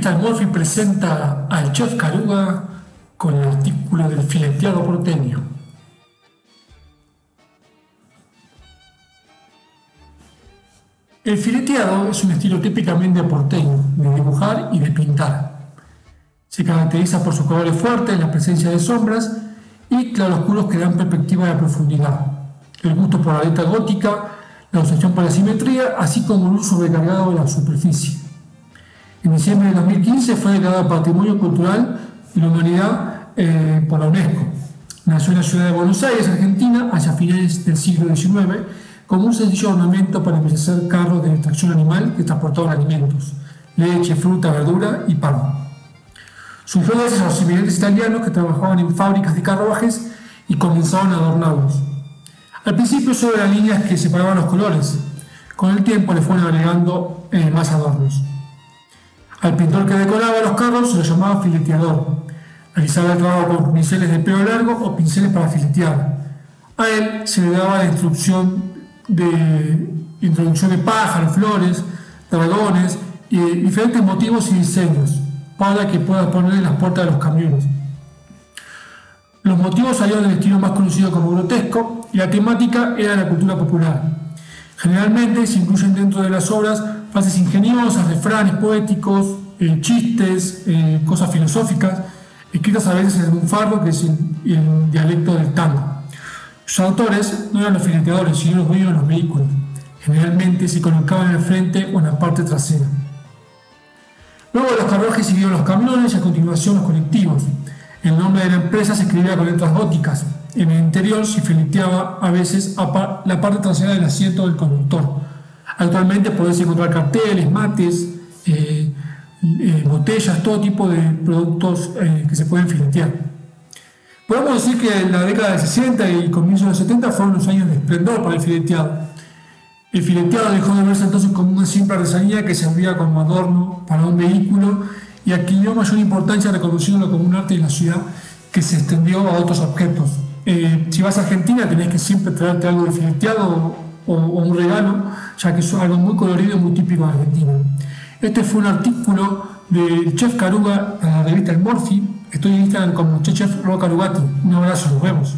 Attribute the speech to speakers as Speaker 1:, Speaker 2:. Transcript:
Speaker 1: revista Morphy presenta al chef Caruga con el artículo del fileteado porteño. El fileteado es un estilo típicamente porteño, de dibujar y de pintar. Se caracteriza por sus colores fuertes, la presencia de sombras y claroscuros que dan perspectiva de profundidad. El gusto por la letra gótica, la obsesión por la simetría, así como el uso recargado de la superficie. En diciembre de 2015 fue declarado Patrimonio Cultural de la Humanidad eh, por la UNESCO. Nació en la ciudad de Buenos Aires, Argentina, hacia finales del siglo XIX, como un sencillo ornamento para hacer carros de extracción animal que transportaban alimentos, leche, fruta, verdura y pan. Surgió gracias a los inmigrantes italianos que trabajaban en fábricas de carruajes y comenzaban a adornarlos. Al principio solo eran líneas que separaban los colores. Con el tiempo le fueron agregando eh, más adornos. Al pintor que decoraba los carros se lo llamaba fileteador. Realizaba el trabajo con pinceles de pelo largo o pinceles para filetear. A él se le daba la instrucción de introducción de pájaros, flores, dragones y diferentes motivos y diseños para que pueda poner en las puertas de los camiones. Los motivos salieron del estilo más conocido como grotesco y la temática era la cultura popular. Generalmente se incluyen dentro de las obras frases ingeniosas, refranes poéticos, chistes, cosas filosóficas, escritas a veces en un fardo que es el, dialecto del tango. Sus autores no eran los fileteadores, sino los dueños de los vehículos. Generalmente se colocaban en el frente o en la parte trasera. Luego los carruajes siguieron los camiones y a continuación los colectivos. El nombre de la empresa se escribía con letras góticas. En el interior se fileteaba a veces la parte trasera del asiento del conductor. Actualmente podés encontrar carteles, mates, eh, eh, botellas, todo tipo de productos eh, que se pueden filetear. Podemos decir que la década de 60 y comienzos de los 70 fueron los años de esplendor para el fileteado. El fileteado dejó de verse entonces como una simple artesanía que servía como adorno para un vehículo y adquirió mayor importancia reconociéndolo como un arte de la ciudad que se extendió a otros objetos. si vas a Argentina tenés que siempre traerte algo de fileteado o, un regalo, ya que es algo muy colorido y muy típico de Argentina. Este fue un artículo del chef Caruga en la revista El Morphy. Estoy en Instagram como Chef Carugati. Un abrazo, nos vemos.